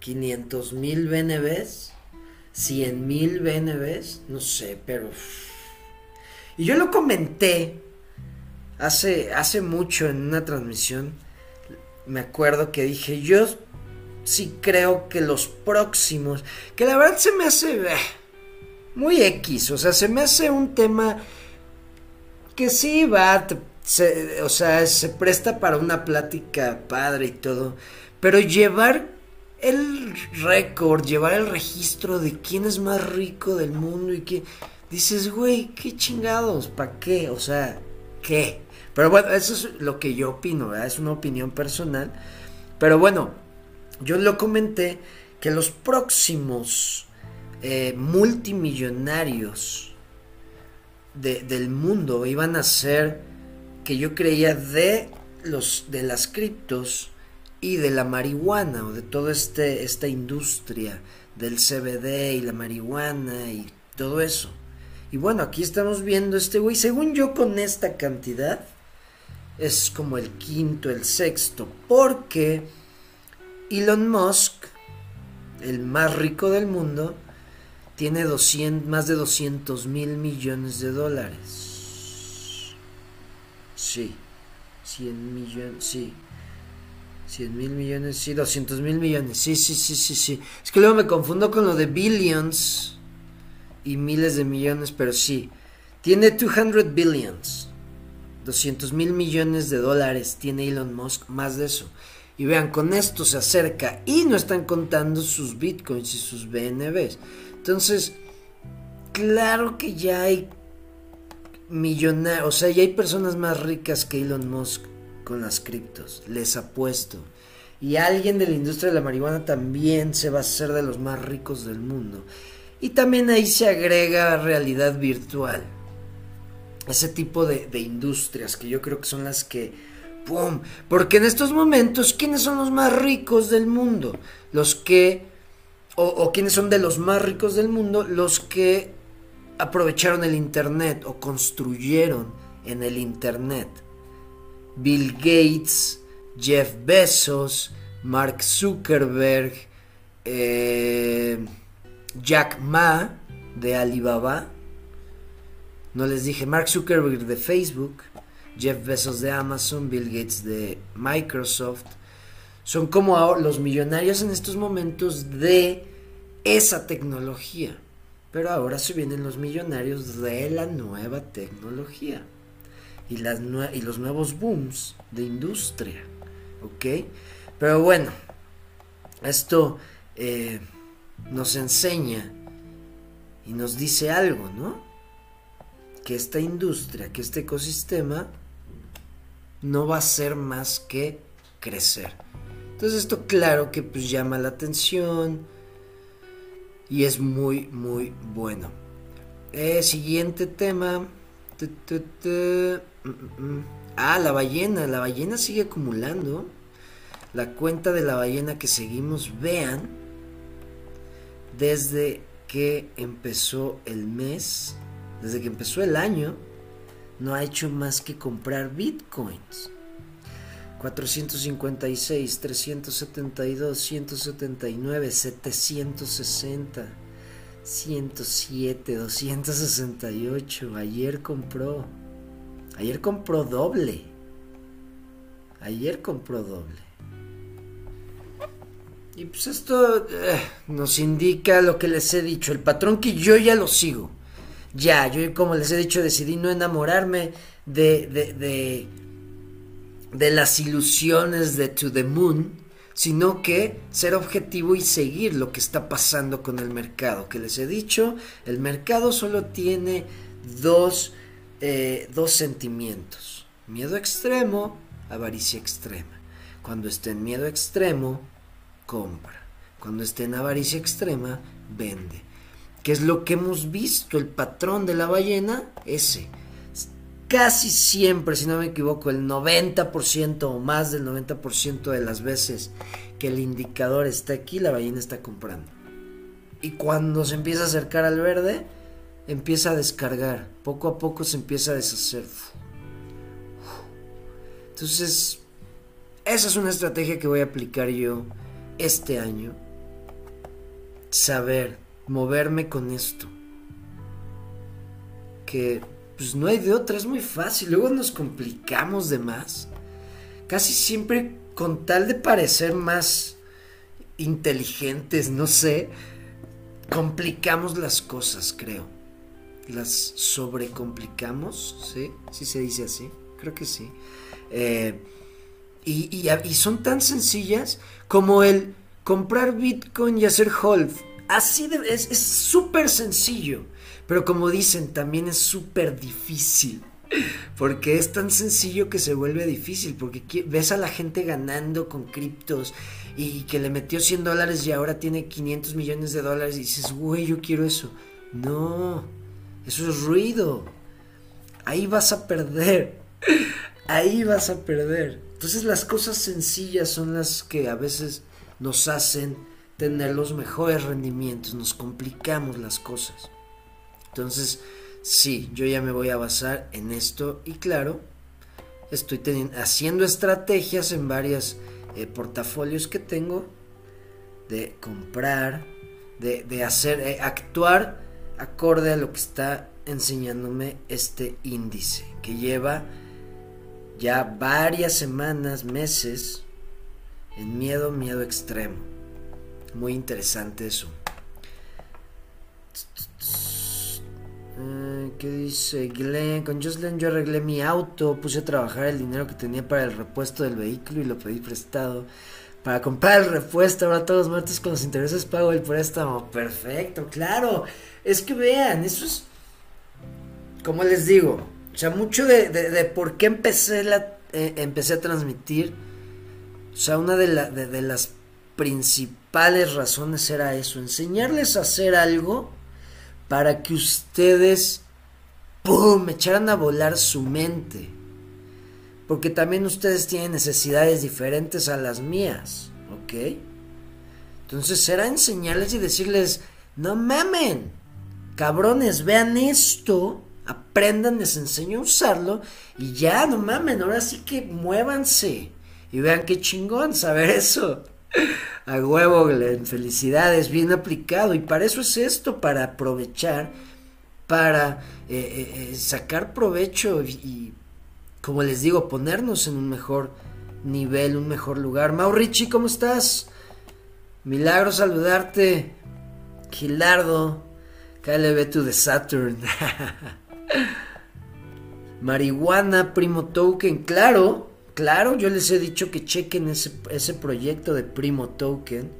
¿500 mil BNBs? ¿100 mil BNBs? No sé, pero... Y yo lo comenté hace, hace mucho en una transmisión. Me acuerdo que dije, yo sí creo que los próximos, que la verdad se me hace eh, muy X, o sea, se me hace un tema que sí va, o sea, se presta para una plática padre y todo, pero llevar el récord, llevar el registro de quién es más rico del mundo y que dices, güey, qué chingados, ¿para qué? O sea, ¿qué? Pero bueno, eso es lo que yo opino, ¿verdad? es una opinión personal. Pero bueno, yo lo comenté que los próximos eh, multimillonarios del mundo iban a ser que yo creía de los de las criptos y de la marihuana o de toda este, esta industria del CBD y la marihuana y todo eso. Y bueno, aquí estamos viendo este güey, según yo con esta cantidad es como el quinto, el sexto, porque Elon Musk, el más rico del mundo, tiene más de 200 mil millones de dólares. Sí, 100 millones, sí. 100 mil millones, sí, 200 mil millones, sí, sí, sí, sí, sí. Es que luego me confundo con lo de billions y miles de millones, pero sí. Tiene 200 billions. 200 mil millones de dólares tiene Elon Musk, más de eso. Y vean, con esto se acerca y no están contando sus bitcoins y sus BNBs. Entonces, claro que ya hay millonarios, o sea, ya hay personas más ricas que Elon Musk con las criptos, les apuesto. Y alguien de la industria de la marihuana también se va a hacer de los más ricos del mundo. Y también ahí se agrega realidad virtual. Ese tipo de, de industrias que yo creo que son las que ¡Pum! Porque en estos momentos, ¿quiénes son los más ricos del mundo? Los que, o, o quiénes son de los más ricos del mundo, los que aprovecharon el Internet o construyeron en el Internet. Bill Gates, Jeff Bezos, Mark Zuckerberg, eh, Jack Ma de Alibaba. No les dije Mark Zuckerberg de Facebook. Jeff Bezos de Amazon, Bill Gates de Microsoft, son como los millonarios en estos momentos de esa tecnología. Pero ahora se vienen los millonarios de la nueva tecnología y, los nuevos booms de industria. ¿Ok? Pero bueno, esto eh, nos enseña y nos dice algo, ¿no? Que esta industria, que este ecosistema no va a ser más que crecer. Entonces esto claro que pues llama la atención y es muy muy bueno. Eh, siguiente tema. Mm, mm, mm. Ah, la ballena. La ballena sigue acumulando. La cuenta de la ballena que seguimos, vean, desde que empezó el mes, desde que empezó el año, no ha hecho más que comprar bitcoins. 456, 372, 179, 760, 107, 268. Ayer compró. Ayer compró doble. Ayer compró doble. Y pues esto eh, nos indica lo que les he dicho. El patrón que yo ya lo sigo ya, yo como les he dicho decidí no enamorarme de, de, de, las ilusiones de To the Moon, sino que ser objetivo y seguir lo que está pasando con el mercado. Que les he dicho, el mercado solo tiene dos, eh, dos sentimientos. Miedo extremo, avaricia extrema. Cuando esté en miedo extremo, compra. Cuando esté en avaricia extrema, vende. ¿Qué es lo que hemos visto? El patrón de la ballena, ese. Casi siempre, si no me equivoco, el 90% o más del 90% de las veces que el indicador está aquí, la ballena está comprando. Y cuando se empieza a acercar al verde, empieza a descargar. Poco a poco se empieza a deshacer. Entonces, esa es una estrategia que voy a aplicar yo este año. Saber moverme con esto. Que pues no hay de otra, es muy fácil. Luego nos complicamos de más. Casi siempre con tal de parecer más inteligentes, no sé, complicamos las cosas, creo. Las sobrecomplicamos, ¿sí? ¿Sí se dice así? Creo que sí. Eh, y, son tan sencillas como el comprar Bitcoin y hacer hold. Así de, es súper sencillo. Pero como dicen, también es súper difícil. Porque es tan sencillo que se vuelve difícil. Porque ves a la gente ganando con criptos y que le metió 100 dólares y ahora tiene 500 millones de dólares y dices, güey, yo quiero eso. No, eso es ruido. Ahí vas a perder. Ahí vas a perder. Entonces las cosas sencillas son las que a veces nos hacen tener los mejores rendimientos. Nos complicamos las cosas. Entonces, sí, yo ya me voy a basar en esto y claro, estoy haciendo estrategias en varios eh, portafolios que tengo de comprar, de, hacer, eh, actuar acorde a lo que está enseñándome este índice que lleva ya varias semanas, meses en miedo, miedo extremo. Muy interesante eso. Eh, ¿Qué dice Glenn? Con Jocelyn yo arreglé mi auto, puse a trabajar el dinero que tenía para el repuesto del vehículo y lo pedí prestado. Para comprar el repuesto, ahora todos los martes con los intereses pago el préstamo. Perfecto, claro. Es que vean, eso es... Como les digo, o sea, mucho de, de, por qué empecé, la, eh, empecé a transmitir. O sea, una de, de las principales razones era eso, enseñarles a hacer algo para que ustedes, ¡pum!, echaran a volar su mente. Porque también ustedes tienen necesidades diferentes a las mías, ¿ok? Entonces será enseñarles y decirles, no mamen, cabrones, vean esto, aprendan, les enseño a usarlo y ya, no mamen, ahora sí que muévanse y vean qué chingón saber eso. A huevo. Felicidades, bien aplicado. Y para eso es esto, para aprovechar, para eh, eh, eh, sacar provecho y, como les digo, ponernos en un mejor nivel, un mejor lugar. Maurici, ¿cómo estás? Milagro saludarte. Gilardo. KLB to the Saturn. Marihuana, Primo Token, claro. Claro, yo les he dicho que chequen ese, ese proyecto de Primo Token.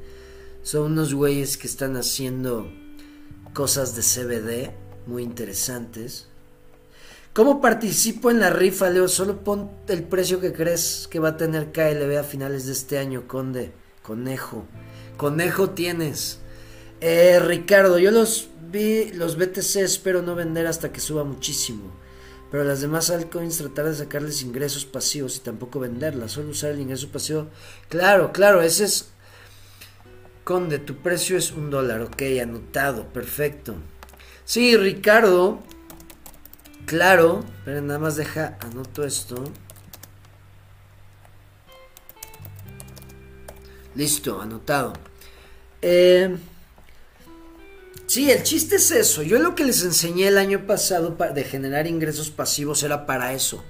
Son unos güeyes que están haciendo cosas de CBD muy interesantes. ¿Cómo participo en la rifa, Leo? Solo pon el precio que crees que va a tener KLB a finales de este año, Conde. Conejo. Conejo tienes. Eh, Ricardo, yo los vi, los BTC espero no vender hasta que suba muchísimo. Pero las demás altcoins tratar de sacarles ingresos pasivos y tampoco venderlas, solo usar el ingreso pasivo. Claro, claro, ese es... Conde, tu precio es un dólar, ok, anotado, perfecto. Sí, Ricardo, claro, pero nada más deja, anoto esto. Listo, anotado. Eh, Sí, el chiste es eso. Yo lo que les enseñé el año pasado de generar ingresos pasivos era para eso.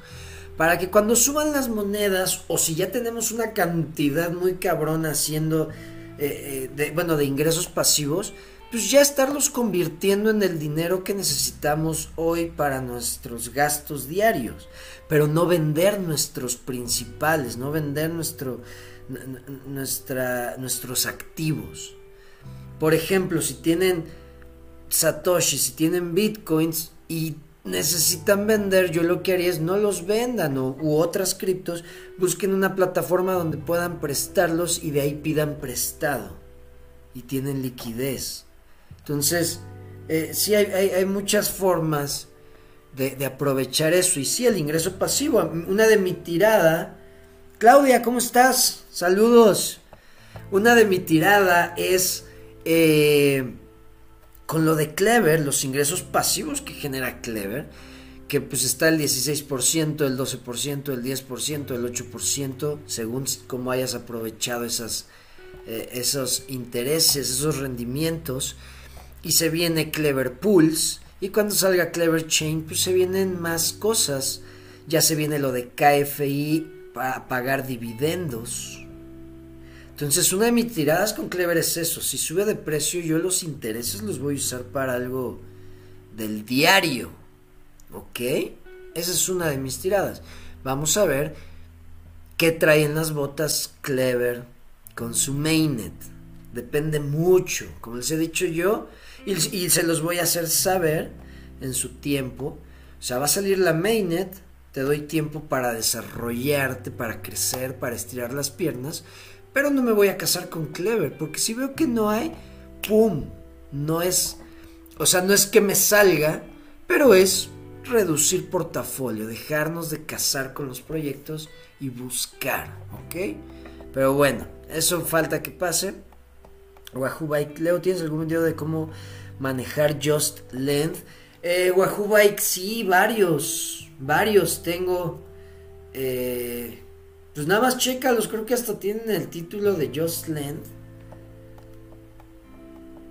Para que cuando suban las monedas o si ya tenemos una cantidad muy cabrona haciendo, eh, eh, de, bueno, de ingresos pasivos, pues ya estarlos convirtiendo en el dinero que necesitamos hoy para nuestros gastos diarios. Pero no vender nuestros principales, no vender nuestros activos. Por ejemplo, si tienen Satoshi, si tienen bitcoins y necesitan vender, yo lo que haría es no los vendan o, u otras criptos, busquen una plataforma donde puedan prestarlos y de ahí pidan prestado y tienen liquidez. Entonces, eh, sí hay, muchas formas de, de, aprovechar eso y sí el ingreso pasivo. Una de mi tirada, Claudia, ¿cómo estás? Saludos. Una de mi tirada es... Eh, con lo de Clever, los ingresos pasivos que genera Clever, que pues está el 16%, el 12%, el 10%, el 8%, según cómo hayas aprovechado esas, eh, esos intereses, esos rendimientos. Y se viene Clever Pools. Y cuando salga Clever Chain, pues se vienen más cosas. Ya se viene lo de KFI para pagar dividendos. Entonces, una de mis tiradas con Clever es eso. Si sube de precio, yo los intereses los voy a usar para algo del diario. ¿Ok? Esa es una de mis tiradas. Vamos a ver qué traen las botas Clever con su mainnet. Depende mucho, como les he dicho yo, y, y se los voy a hacer saber en su tiempo. O sea, va a salir la mainnet, te doy tiempo para desarrollarte, para crecer, para estirar las piernas pero no me voy a casar con Clever, porque si veo que no hay, ¡pum! No es, o sea, no es que me salga, pero es reducir portafolio, dejarnos de casar con los proyectos y buscar, ¿ok? Pero bueno, eso falta que pase. Wahoo Bike, Leo, ¿tienes algún video de cómo manejar Just Length? Eh, Wahoo Bike, sí, varios, varios tengo. Eh, pues nada más chécalos, creo que hasta tienen el título de Just Land.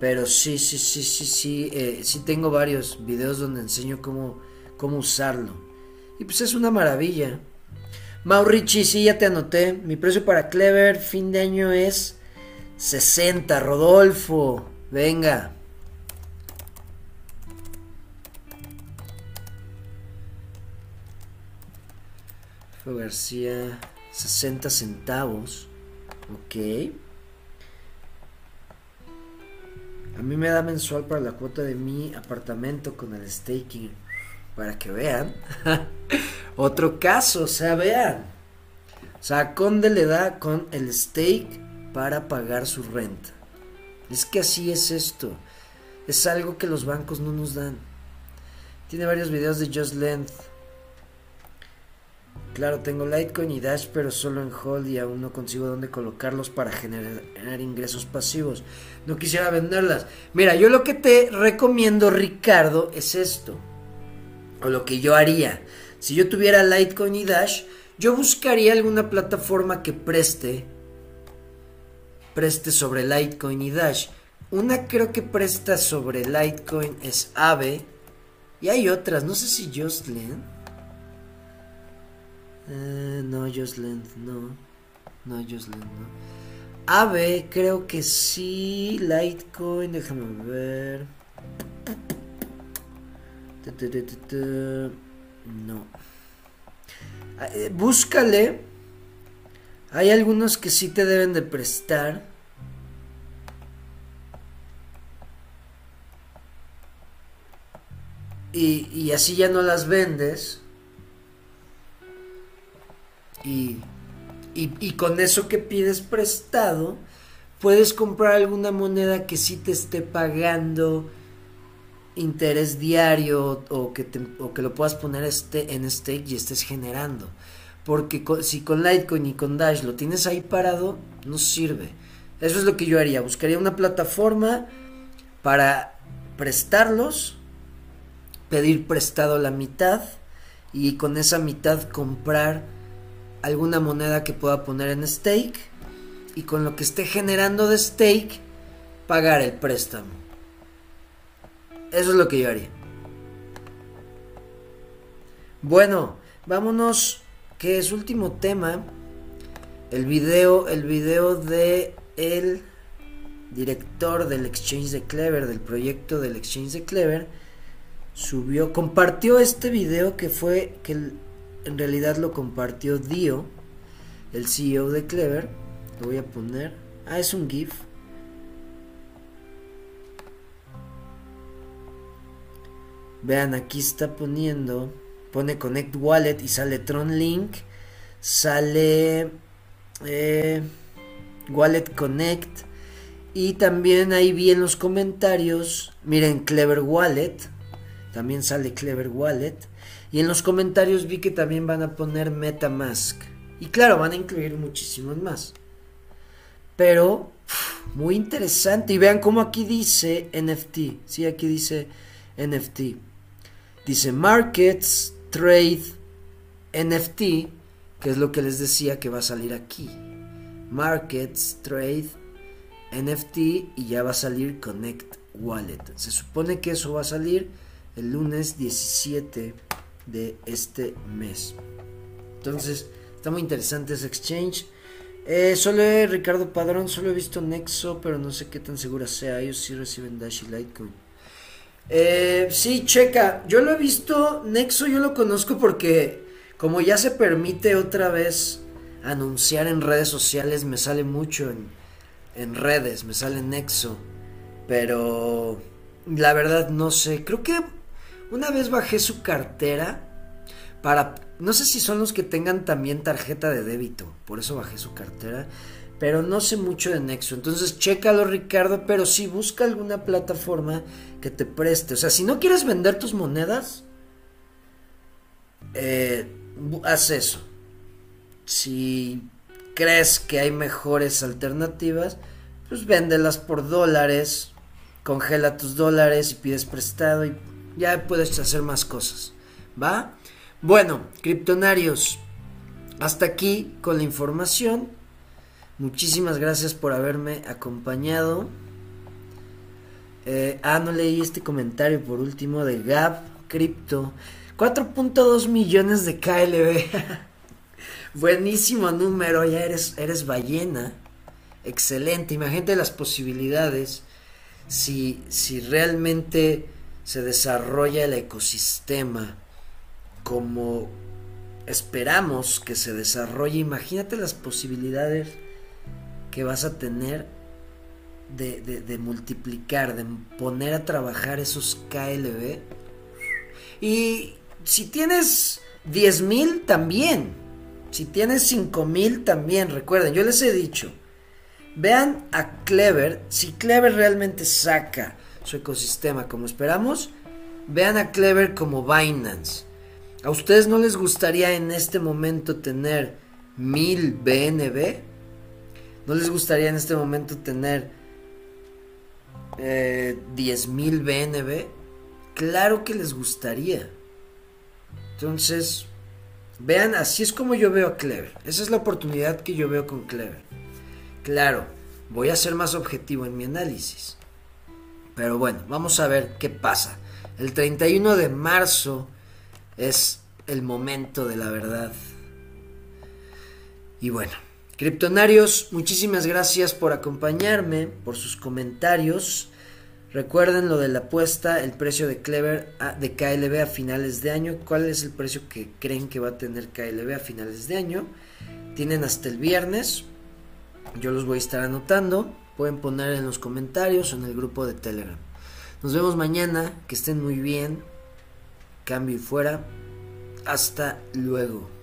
Pero sí, sí, sí, sí, sí, eh, sí tengo varios videos donde enseño cómo, cómo usarlo. Y pues es una maravilla. Maurici, sí, ya te anoté. Mi precio para Clever fin de año es 60. Rodolfo, venga. García. 60 centavos. Ok. A mí me da mensual para la cuota de mi apartamento con el staking. Para que vean. Otro caso, o sea, vean. O sea, Conde le da con el stake para pagar su renta. Es que así es esto. Es algo que los bancos no nos dan. Tiene varios videos de Just Length Claro, tengo Litecoin y Dash, pero solo en hold y aún no consigo dónde colocarlos para generar ingresos pasivos. No quisiera venderlas. Mira, yo lo que te recomiendo, Ricardo, es esto. O lo que yo haría. Si yo tuviera Litecoin y Dash, yo buscaría alguna plataforma que preste. Preste sobre Litecoin y Dash. Una creo que presta sobre Litecoin es Aave. Y hay otras, no sé si Justlen. Eh, no, Josland, no. No, Josland, no. Ave, creo que sí. Litecoin, déjame ver. No. Ah, eh, búscale. Hay algunos que sí te deben de prestar. Y, y así ya no las vendes. Y, y, con eso que pides prestado, puedes comprar alguna moneda que sí te esté pagando interés diario o que, o que lo puedas poner este, en stake y estés generando. Porque si con Litecoin y con Dash lo tienes ahí parado, no sirve. Eso es lo que yo haría. Buscaría una plataforma para prestarlos, pedir prestado la mitad y con esa mitad comprar alguna moneda que pueda poner en stake y con lo que esté generando de stake pagar el préstamo. Eso es lo que yo haría. Bueno, vámonos que es último tema. El video, el video de el director del Exchange de Clever, del proyecto del Exchange de Clever, subió, compartió este video que fue que en realidad lo compartió Dio, el CEO de Clever, Lo voy a poner. Ah, es un GIF. Vean, aquí está poniendo. Pone Connect Wallet y sale Tron Link. Sale eh, Wallet Connect. Y también ahí vi en los comentarios. Miren, Clever Wallet. También sale Clever Wallet. Y en los comentarios vi que también van a poner MetaMask. Y claro, van a incluir muchísimos más. Pero, muy interesante. Y vean cómo aquí dice NFT. Sí, aquí dice NFT. Dice Markets, Trade, NFT, que es lo que les decía que va a salir aquí. Markets, Trade, NFT y ya va a salir Connect Wallet. Se supone que eso va a salir el lunes 17 de este mes. Entonces, está muy interesante ese exchange. Eh, solo Ricardo Padrón, solo he visto Nexo, pero no sé qué tan segura sea. Ellos sí reciben Dash y Litecoin. Eh, sí, checa. Yo lo he visto. Nexo yo lo conozco porque como ya se permite otra vez anunciar en redes sociales, me sale mucho en, en redes, me sale Nexo. Pero la verdad no sé. Creo que una vez bajé su cartera para... No sé si son los que tengan también tarjeta de débito. Por eso bajé su cartera pero no sé mucho de Nexo. Entonces, chécalo, Ricardo, pero sí busca alguna plataforma que te preste. O sea, si no quieres vender tus monedas, eh, haz eso. Si crees que hay mejores alternativas, pues véndelas por dólares, congela tus dólares y pides prestado y ya puedes hacer más cosas. ¿Va? Bueno, criptonarios, hasta aquí con la información. Muchísimas gracias por haberme acompañado. Eh, ah, no leí este comentario por último de Gab Crypto. 4.2 millones de KLB. Buenísimo número, ya eres, eres ballena. Excelente, imagínate las posibilidades si, si realmente se desarrolla el ecosistema como esperamos que se desarrolle. Imagínate las posibilidades que vas a tener de, multiplicar, de poner a trabajar esos KLB. Y si tienes 10 mil también, si tienes 5 mil también, recuerden, yo les he dicho, vean a Clever, si Clever realmente saca su ecosistema como esperamos, vean a Clever como Binance. ¿A ustedes no les gustaría en este momento tener mil BNB? ¿No les gustaría en este momento tener eh, 10.000 BNB? Claro que les gustaría. Entonces, vean, así es como yo veo a Clever. Esa es la oportunidad que yo veo con Clever. Claro, voy a ser más objetivo en mi análisis. Pero bueno, vamos a ver qué pasa. El 31 de marzo es el momento de la verdad. Y bueno, Criptonarios, muchísimas gracias por acompañarme, por sus comentarios. Recuerden lo de la apuesta, el precio de Clever de KLB a finales de año. ¿Cuál es el precio que creen que va a tener KLB a finales de año? Tienen hasta el viernes. Yo los voy a estar anotando. Pueden poner en los comentarios o en el grupo de Telegram. Nos vemos mañana. Que estén muy bien. Cambio y fuera. Hasta luego.